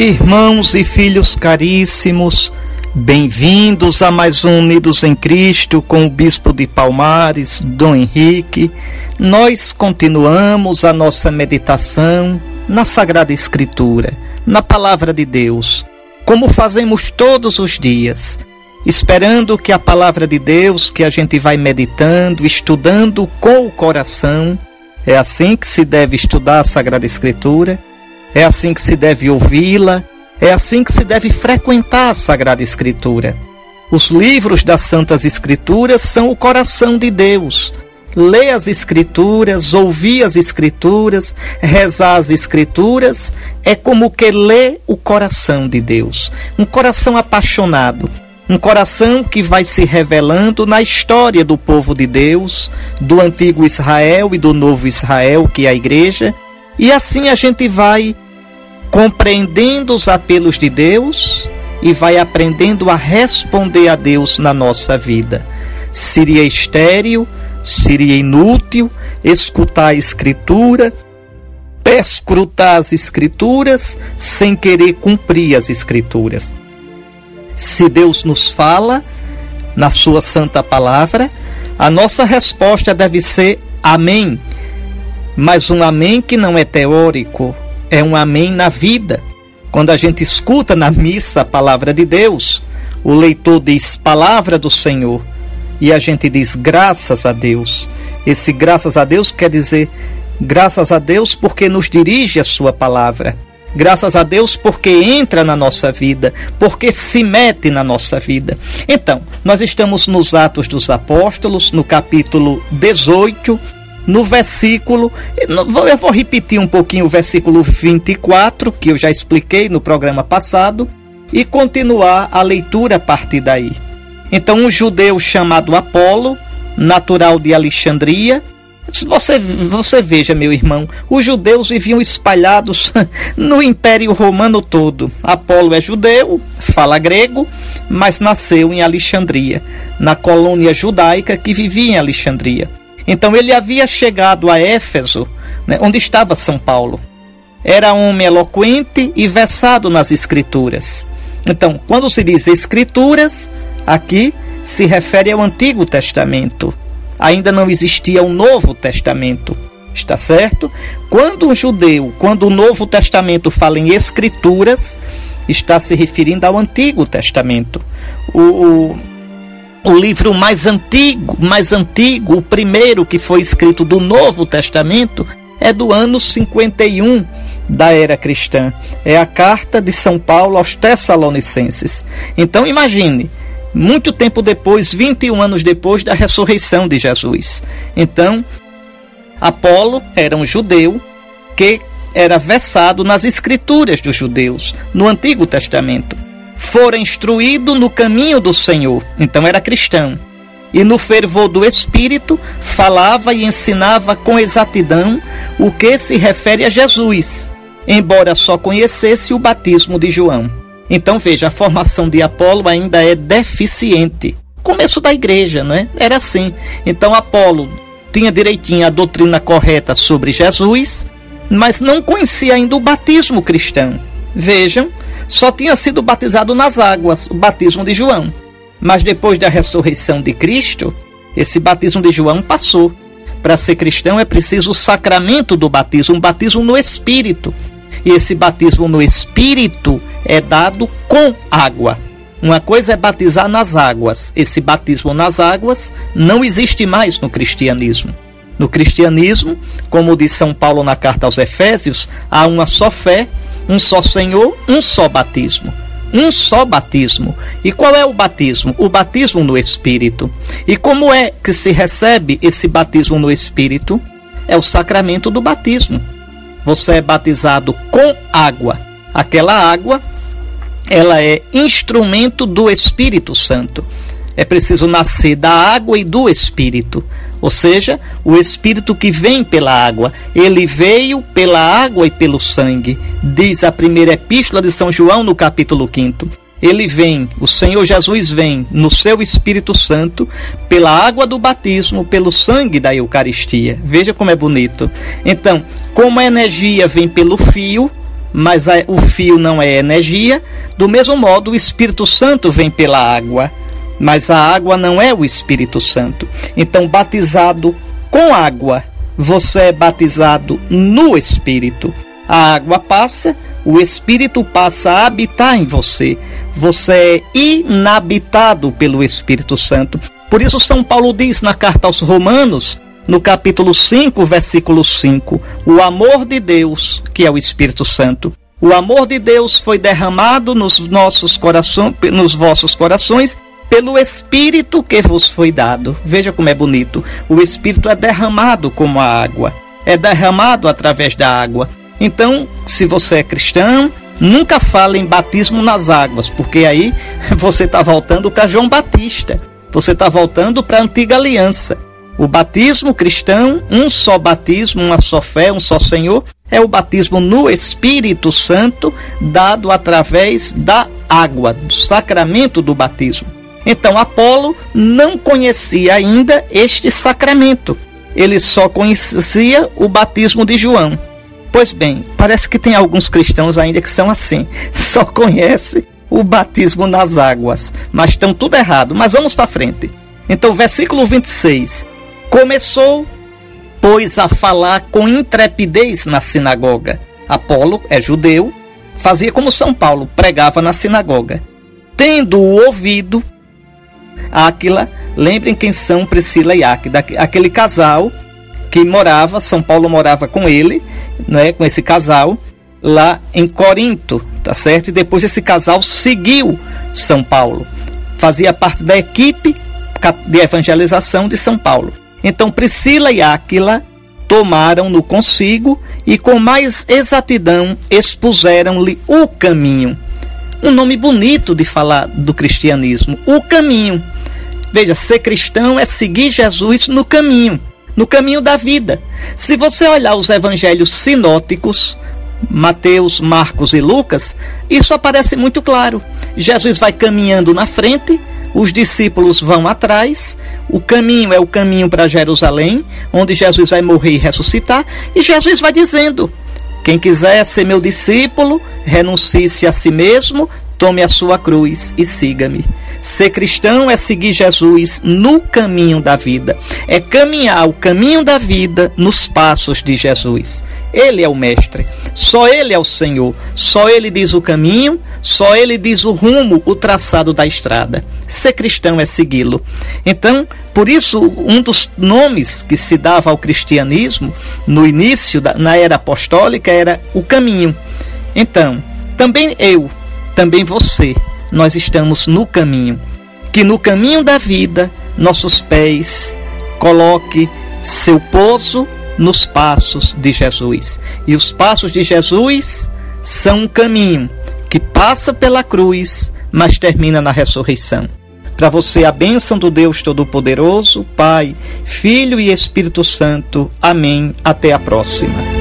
Irmãos e filhos caríssimos, bem-vindos a mais um Unidos em Cristo com o Bispo de Palmares, Dom Henrique. Nós continuamos a nossa meditação na Sagrada Escritura, na Palavra de Deus, como fazemos todos os dias, esperando que a Palavra de Deus que a gente vai meditando, estudando com o coração, é assim que se deve estudar a Sagrada Escritura é assim que se deve ouvi-la, é assim que se deve frequentar a Sagrada Escritura. Os livros das Santas Escrituras são o coração de Deus. Ler as Escrituras, ouvir as Escrituras, rezar as Escrituras é como que ler o coração de Deus. Um coração apaixonado, um coração que vai se revelando na história do povo de Deus, do antigo Israel e do novo Israel, que é a igreja, e assim a gente vai compreendendo os apelos de Deus e vai aprendendo a responder a Deus na nossa vida. Seria estéril, seria inútil escutar a Escritura, perscrutar as Escrituras sem querer cumprir as Escrituras. Se Deus nos fala na Sua Santa Palavra, a nossa resposta deve ser Amém mas um amém que não é teórico, é um amém na vida. Quando a gente escuta na missa a palavra de Deus, o leitor diz palavra do Senhor e a gente diz graças a Deus. Esse graças a Deus quer dizer graças a Deus porque nos dirige a sua palavra. Graças a Deus porque entra na nossa vida, porque se mete na nossa vida. Então, nós estamos nos Atos dos Apóstolos, no capítulo 18, no versículo, eu vou repetir um pouquinho o versículo 24, que eu já expliquei no programa passado, e continuar a leitura a partir daí. Então, um judeu chamado Apolo, natural de Alexandria, você, você veja, meu irmão, os judeus viviam espalhados no Império Romano todo. Apolo é judeu, fala grego, mas nasceu em Alexandria, na colônia judaica que vivia em Alexandria. Então ele havia chegado a Éfeso, né, onde estava São Paulo. Era homem eloquente e versado nas Escrituras. Então, quando se diz Escrituras, aqui se refere ao Antigo Testamento. Ainda não existia o um Novo Testamento. Está certo? Quando um judeu, quando o Novo Testamento fala em Escrituras, está se referindo ao Antigo Testamento. O, o o livro mais antigo, mais antigo, o primeiro que foi escrito do Novo Testamento, é do ano 51 da era cristã. É a carta de São Paulo aos Tessalonicenses. Então imagine, muito tempo depois, 21 anos depois da ressurreição de Jesus. Então, Apolo era um judeu que era versado nas escrituras dos judeus, no Antigo Testamento fora instruído no caminho do Senhor, então era cristão. E no fervor do Espírito falava e ensinava com exatidão o que se refere a Jesus, embora só conhecesse o batismo de João. Então veja, a formação de Apolo ainda é deficiente. Começo da igreja, não é? Era assim. Então Apolo tinha direitinho a doutrina correta sobre Jesus, mas não conhecia ainda o batismo cristão. Vejam, só tinha sido batizado nas águas, o batismo de João. Mas depois da ressurreição de Cristo, esse batismo de João passou. Para ser cristão é preciso o sacramento do batismo, um batismo no Espírito. E esse batismo no Espírito é dado com água. Uma coisa é batizar nas águas. Esse batismo nas águas não existe mais no cristianismo. No cristianismo, como diz São Paulo na carta aos Efésios, há uma só fé um só Senhor, um só batismo. Um só batismo. E qual é o batismo? O batismo no Espírito. E como é que se recebe esse batismo no Espírito? É o sacramento do batismo. Você é batizado com água. Aquela água, ela é instrumento do Espírito Santo. É preciso nascer da água e do Espírito ou seja, o Espírito que vem pela água. Ele veio pela água e pelo sangue, diz a primeira epístola de São João no capítulo 5. Ele vem, o Senhor Jesus vem no seu Espírito Santo, pela água do batismo, pelo sangue da Eucaristia. Veja como é bonito. Então, como a energia vem pelo fio, mas o fio não é energia, do mesmo modo o Espírito Santo vem pela água, mas a água não é o Espírito Santo. Então, batizado com água, você é batizado no Espírito. A água passa, o Espírito passa a habitar em você. Você é inabitado pelo Espírito Santo. Por isso, São Paulo diz na carta aos Romanos, no capítulo 5, versículo 5, o amor de Deus, que é o Espírito Santo, o amor de Deus foi derramado nos nossos corações, nos vossos corações, pelo Espírito que vos foi dado. Veja como é bonito. O Espírito é derramado como a água, é derramado através da água. Então, se você é cristão, nunca fale em batismo nas águas, porque aí você está voltando para João Batista. Você está voltando para a antiga aliança. O batismo cristão, um só batismo, uma só fé, um só Senhor, é o batismo no Espírito Santo, dado através da água, do sacramento do batismo. Então, Apolo não conhecia ainda este sacramento. Ele só conhecia o batismo de João. Pois bem, parece que tem alguns cristãos ainda que são assim, só conhece o batismo nas águas, mas estão tudo errado. Mas vamos para frente. Então, versículo 26. Começou, pois, a falar com intrepidez na sinagoga. Apolo é judeu, fazia como São Paulo, pregava na sinagoga. Tendo-o ouvido, Áquila, lembrem quem são Priscila e Áquila, aquele casal que morava, São Paulo morava com ele, né, com esse casal, lá em Corinto, tá certo? E depois esse casal seguiu São Paulo, fazia parte da equipe de evangelização de São Paulo. Então Priscila e Áquila tomaram-no consigo e com mais exatidão expuseram-lhe o caminho. Um nome bonito de falar do cristianismo, o caminho. Veja, ser cristão é seguir Jesus no caminho, no caminho da vida. Se você olhar os evangelhos sinóticos, Mateus, Marcos e Lucas, isso aparece muito claro. Jesus vai caminhando na frente os discípulos vão atrás, o caminho é o caminho para Jerusalém, onde Jesus vai morrer e ressuscitar, e Jesus vai dizendo: quem quiser ser meu discípulo, renuncie-se a si mesmo, tome a sua cruz e siga-me. Ser cristão é seguir Jesus no caminho da vida, é caminhar o caminho da vida nos passos de Jesus. Ele é o Mestre, só Ele é o Senhor, só Ele diz o caminho, só Ele diz o rumo, o traçado da estrada. Ser cristão é segui-lo. Então, por isso, um dos nomes que se dava ao cristianismo no início, da, na era apostólica, era o caminho. Então, também eu, também você, nós estamos no caminho. Que no caminho da vida, nossos pés coloque seu pouso nos passos de Jesus. E os passos de Jesus são um caminho que passa pela cruz, mas termina na ressurreição. Para você, a bênção do Deus Todo-Poderoso, Pai, Filho e Espírito Santo. Amém. Até a próxima.